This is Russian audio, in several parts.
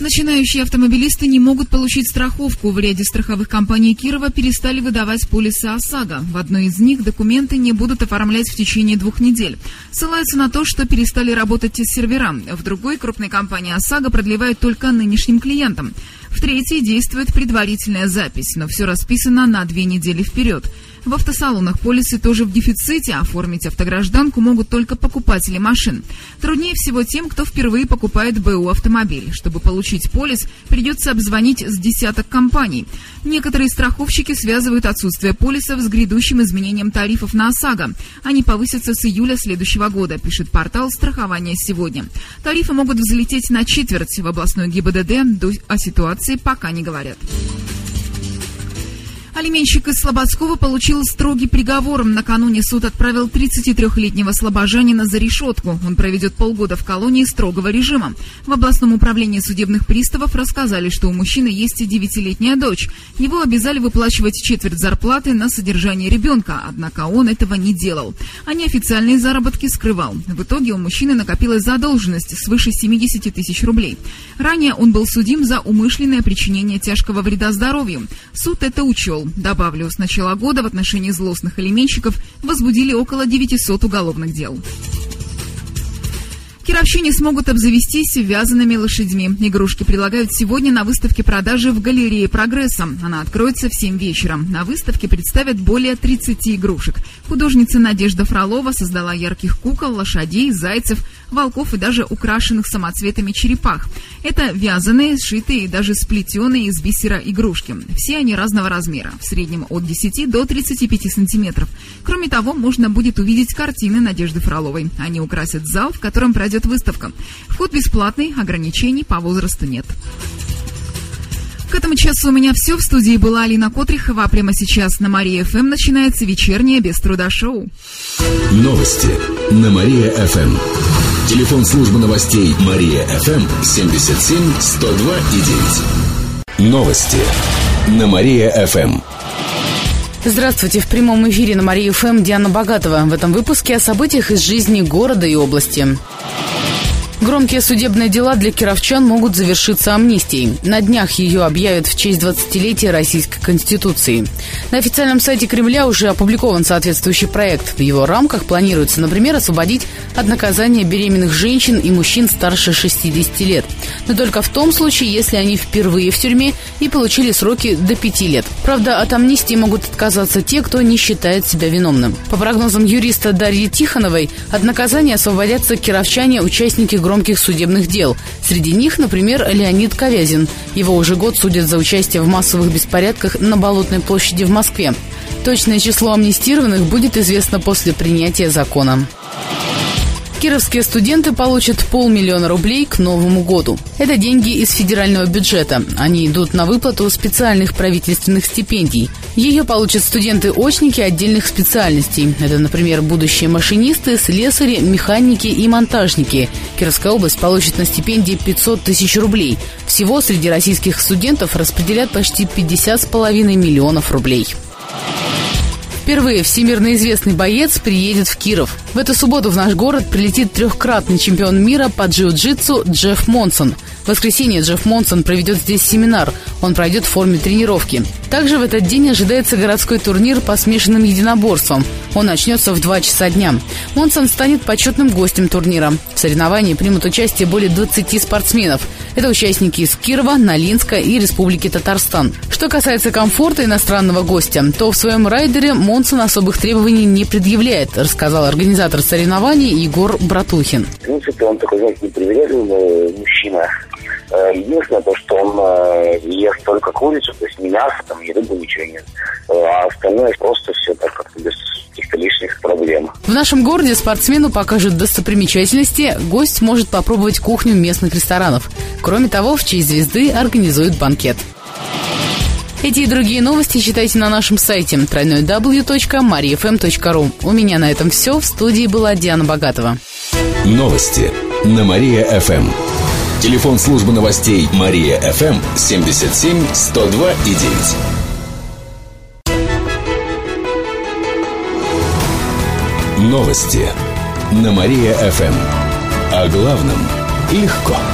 Начинающие автомобилисты не могут получить страховку. В ряде страховых компаний Кирова перестали выдавать полисы ОСАГО. В одной из них документы не будут оформлять в течение двух недель. Ссылаются на то, что перестали работать сервера. В другой крупной компании ОСАГО продлевают только нынешним клиентам. В третьей действует предварительная запись, но все расписано на две недели вперед. В автосалонах полисы тоже в дефиците, оформить автогражданку могут только покупатели машин. Труднее всего тем, кто впервые покупает БУ автомобиль. Чтобы получить полис, придется обзвонить с десяток компаний. Некоторые страховщики связывают отсутствие полисов с грядущим изменением тарифов на ОСАГО. Они повысятся с июля следующего года, пишет портал «Страхование сегодня». Тарифы могут взлететь на четверть. В областной ГИБДД о ситуации пока не говорят. Алименщик из Слободского получил строгий приговор. Накануне суд отправил 33-летнего слобожанина за решетку. Он проведет полгода в колонии строгого режима. В областном управлении судебных приставов рассказали, что у мужчины есть и девятилетняя дочь. Его обязали выплачивать четверть зарплаты на содержание ребенка, однако он этого не делал. А неофициальные заработки скрывал. В итоге у мужчины накопилась задолженность свыше 70 тысяч рублей. Ранее он был судим за умышленное причинение тяжкого вреда здоровью. Суд это учел. Добавлю, с начала года в отношении злостных элементчиков возбудили около 900 уголовных дел. Кировчане смогут обзавестись вязаными лошадьми. Игрушки предлагают сегодня на выставке продажи в галерее «Прогресса». Она откроется в 7 вечера. На выставке представят более 30 игрушек. Художница Надежда Фролова создала ярких кукол, лошадей, зайцев, волков и даже украшенных самоцветами черепах. Это вязаные, сшитые и даже сплетенные из бисера игрушки. Все они разного размера, в среднем от 10 до 35 сантиметров. Кроме того, можно будет увидеть картины Надежды Фроловой. Они украсят зал, в котором пройдет выставка. Вход бесплатный, ограничений по возрасту нет. К этому часу у меня все. В студии была Алина Котрихова. А прямо сейчас на Мария ФМ начинается вечернее без труда шоу. Новости на Мария-ФМ. Телефон службы новостей Мария-ФМ 77 102 и 9. Новости на Мария-ФМ. Здравствуйте. В прямом эфире на Мария ФМ Диана Богатова. В этом выпуске о событиях из жизни города и области. Громкие судебные дела для кировчан могут завершиться амнистией. На днях ее объявят в честь 20-летия Российской Конституции. На официальном сайте Кремля уже опубликован соответствующий проект. В его рамках планируется, например, освободить от наказания беременных женщин и мужчин старше 60 лет. Но только в том случае, если они впервые в тюрьме и получили сроки до 5 лет. Правда, от амнистии могут отказаться те, кто не считает себя виновным. По прогнозам юриста Дарьи Тихоновой, от наказания освободятся кировчане, участники громких громких судебных дел. Среди них, например, Леонид Ковязин. Его уже год судят за участие в массовых беспорядках на Болотной площади в Москве. Точное число амнистированных будет известно после принятия закона. Кировские студенты получат полмиллиона рублей к Новому году. Это деньги из федерального бюджета. Они идут на выплату специальных правительственных стипендий. Ее получат студенты-очники отдельных специальностей. Это, например, будущие машинисты, слесари, механики и монтажники. Кировская область получит на стипендии 500 тысяч рублей. Всего среди российских студентов распределят почти 50,5 миллионов рублей. Впервые всемирно известный боец приедет в Киров. В эту субботу в наш город прилетит трехкратный чемпион мира по джиу-джитсу Джефф Монсон. В воскресенье Джефф Монсон проведет здесь семинар. Он пройдет в форме тренировки. Также в этот день ожидается городской турнир по смешанным единоборствам. Он начнется в 2 часа дня. Монсон станет почетным гостем турнира. В соревновании примут участие более 20 спортсменов. Это участники из Кирова, Налинска и Республики Татарстан. Что касается комфорта иностранного гостя, то в своем райдере Монсон особых требований не предъявляет, рассказал организатор соревнований Егор Братухин. В принципе, он такой, знаете, непривередливый мужчина. Э, единственное, то, что он э, ест только курицу, то есть не мясо, там, ни рыбу, ничего нет. Э, а остальное просто все так как-то без каких-то лишних проблем. В нашем городе спортсмену покажут достопримечательности. Гость может попробовать кухню местных ресторанов. Кроме того, в честь звезды организуют банкет. Эти и другие новости читайте на нашем сайте www.mariafm.ru эм У меня на этом все. В студии была Диана Богатова. Новости на Мария-ФМ. Эм. Телефон службы новостей Мария-ФМ 77 102 и 9. Новости на Мария-ФМ. Эм. О главном легко. Легко.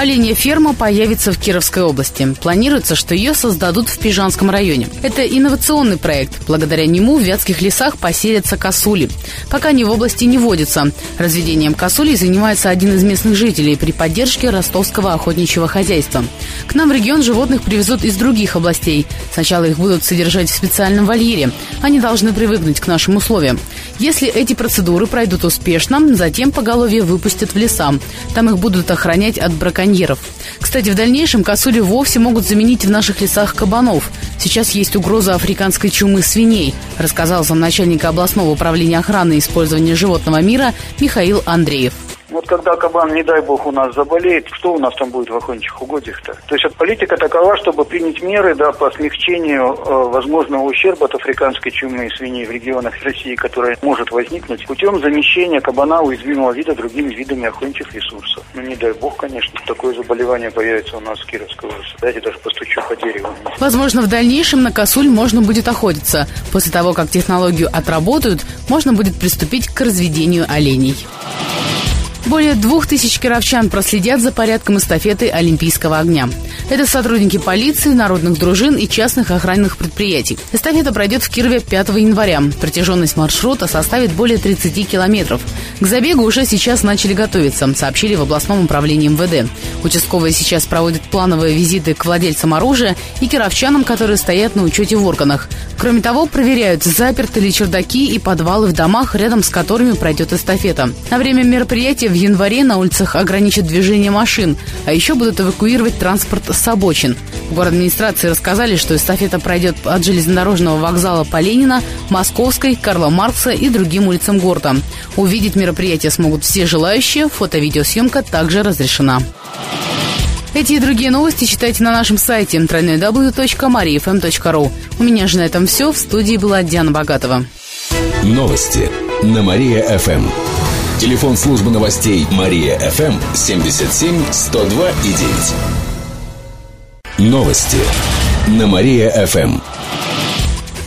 Оленья ферма появится в Кировской области. Планируется, что ее создадут в Пижанском районе. Это инновационный проект. Благодаря нему в вятских лесах поселятся косули. Пока они в области не водятся. Разведением косулей занимается один из местных жителей при поддержке ростовского охотничьего хозяйства. К нам в регион животных привезут из других областей. Сначала их будут содержать в специальном вольере. Они должны привыкнуть к нашим условиям. Если эти процедуры пройдут успешно, затем поголовье выпустят в леса. Там их будут охранять от браконьеров браконьеров. Кстати, в дальнейшем косули вовсе могут заменить в наших лесах кабанов. Сейчас есть угроза африканской чумы свиней, рассказал замначальника областного управления охраны и использования животного мира Михаил Андреев. Вот когда кабан, не дай бог, у нас заболеет, что у нас там будет в охотничьих угодьях-то? То есть вот политика такова, чтобы принять меры да, по смягчению э, возможного ущерба от африканской чумы свиней в регионах России, которая может возникнуть путем замещения кабана уязвимого вида другими видами охотничьих ресурсов. Ну, не дай бог, конечно, такое заболевание появится у нас в Кировской области. Дайте даже постучу по дереву. Возможно, в дальнейшем на косуль можно будет охотиться. После того, как технологию отработают, можно будет приступить к разведению оленей. Более двух тысяч кировчан проследят за порядком эстафеты Олимпийского огня. Это сотрудники полиции, народных дружин и частных охранных предприятий. Эстафета пройдет в Кирове 5 января. Протяженность маршрута составит более 30 километров. К забегу уже сейчас начали готовиться, сообщили в областном управлении МВД. Участковые сейчас проводят плановые визиты к владельцам оружия и кировчанам, которые стоят на учете в органах. Кроме того, проверяют, заперты ли чердаки и подвалы в домах, рядом с которыми пройдет эстафета. На время мероприятия в январе на улицах ограничат движение машин, а еще будут эвакуировать транспорт обочин. В администрации рассказали, что эстафета пройдет от железнодорожного вокзала по Ленина, Московской, Карла Маркса и другим улицам города. Увидеть мероприятие смогут все желающие, фото-видеосъемка также разрешена. Эти и другие новости читайте на нашем сайте www.mariafm.ru. У меня же на этом все. В студии была Диана Богатова. Новости на Мария-ФМ. Телефон службы новостей Мария-ФМ 77 102 и 9. Новости на Мария-ФМ.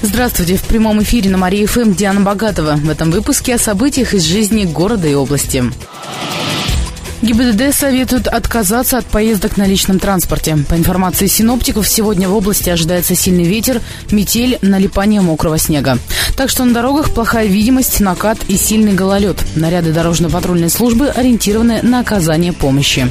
Здравствуйте. В прямом эфире на Мария-ФМ Диана Богатова. В этом выпуске о событиях из жизни города и области. ГИБДД советует отказаться от поездок на личном транспорте. По информации синоптиков, сегодня в области ожидается сильный ветер, метель, налипание мокрого снега. Так что на дорогах плохая видимость, накат и сильный гололед. Наряды дорожно-патрульной службы ориентированы на оказание помощи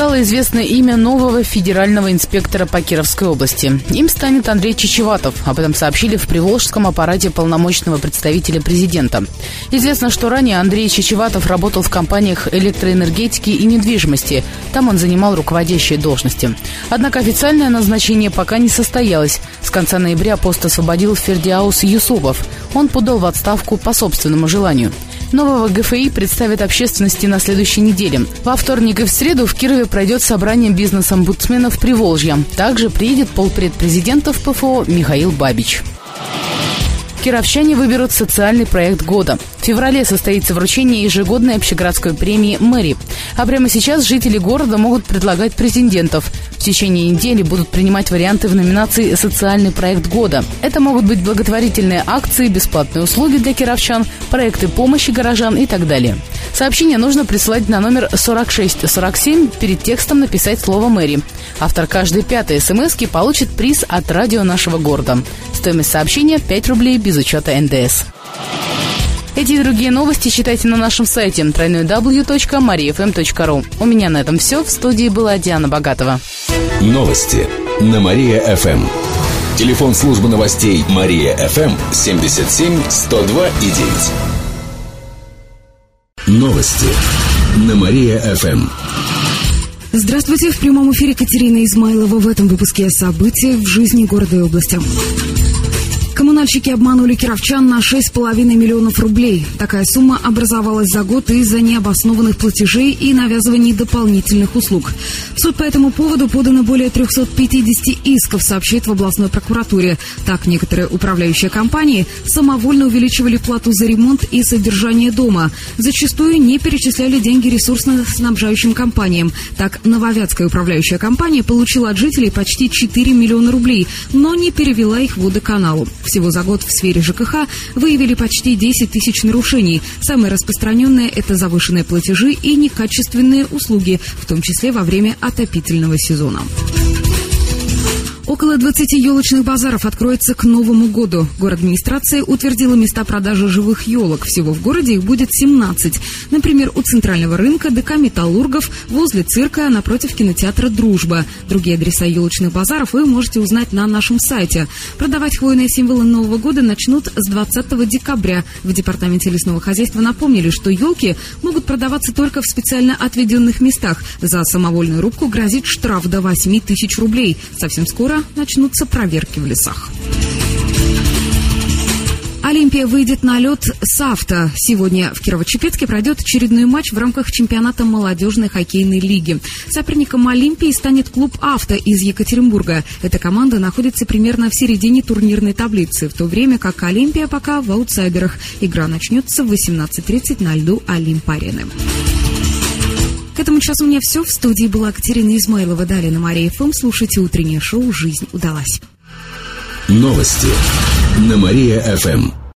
стало известно имя нового федерального инспектора по Кировской области. Им станет Андрей Чечеватов. Об этом сообщили в Приволжском аппарате полномочного представителя президента. Известно, что ранее Андрей Чечеватов работал в компаниях электроэнергетики и недвижимости. Там он занимал руководящие должности. Однако официальное назначение пока не состоялось. С конца ноября пост освободил Фердиаус Юсупов. Он подал в отставку по собственному желанию. Нового ГФИ представят общественности на следующей неделе. Во вторник и в среду в Кирове пройдет собрание бизнес-омбудсменов Приволжья. Также приедет полпред президента в ПФО Михаил Бабич. Кировчане выберут социальный проект года. В феврале состоится вручение ежегодной общегородской премии «Мэри». А прямо сейчас жители города могут предлагать претендентов. В течение недели будут принимать варианты в номинации «Социальный проект года». Это могут быть благотворительные акции, бесплатные услуги для кировчан, проекты помощи горожан и так далее. Сообщение нужно присылать на номер 4647, перед текстом написать слово «Мэри». Автор каждой пятой смс получит приз от радио нашего города. Стоимость сообщения 5 рублей без учета НДС. Эти и другие новости читайте на нашем сайте www.mariafm.ru. У меня на этом все. В студии была Диана Богатова. Новости на Мария-ФМ. Телефон службы новостей Мария-ФМ 77 102 и 9. Новости на Мария-ФМ. Здравствуйте, в прямом эфире Катерина Измайлова. В этом выпуске о событиях в жизни города и области. Коммунальщики обманули кировчан на 6,5 миллионов рублей. Такая сумма образовалась за год из-за необоснованных платежей и навязываний дополнительных услуг. Суд по этому поводу подано более 350 исков, сообщает в областной прокуратуре. Так, некоторые управляющие компании самовольно увеличивали плату за ремонт и содержание дома. Зачастую не перечисляли деньги ресурсно-снабжающим компаниям. Так, Нововятская управляющая компания получила от жителей почти 4 миллиона рублей, но не перевела их водоканалу. Всего за год в сфере ЖКХ выявили почти 10 тысяч нарушений. Самое распространенное – это завышенные платежи и некачественные услуги, в том числе во время отопительного сезона. Около 20 елочных базаров откроется к Новому году. Город администрация утвердила места продажи живых елок. Всего в городе их будет 17. Например, у Центрального рынка, ДК «Металлургов», возле цирка, напротив кинотеатра «Дружба». Другие адреса елочных базаров вы можете узнать на нашем сайте. Продавать хвойные символы Нового года начнут с 20 декабря. В Департаменте лесного хозяйства напомнили, что елки могут продаваться только в специально отведенных местах. За самовольную рубку грозит штраф до 8 тысяч рублей. Совсем скоро начнутся проверки в лесах. Олимпия выйдет на лед с авто. Сегодня в Кирово-Чепецке пройдет очередной матч в рамках чемпионата молодежной хоккейной лиги. Соперником Олимпии станет клуб «Авто» из Екатеринбурга. Эта команда находится примерно в середине турнирной таблицы, в то время как Олимпия пока в аутсайдерах. Игра начнется в 18.30 на льду Олимп-арены. К этому часу у меня все. В студии была Катерина Измайлова. Далее на Мария ФМ. Слушайте утреннее шоу «Жизнь удалась». Новости на Мария ФМ.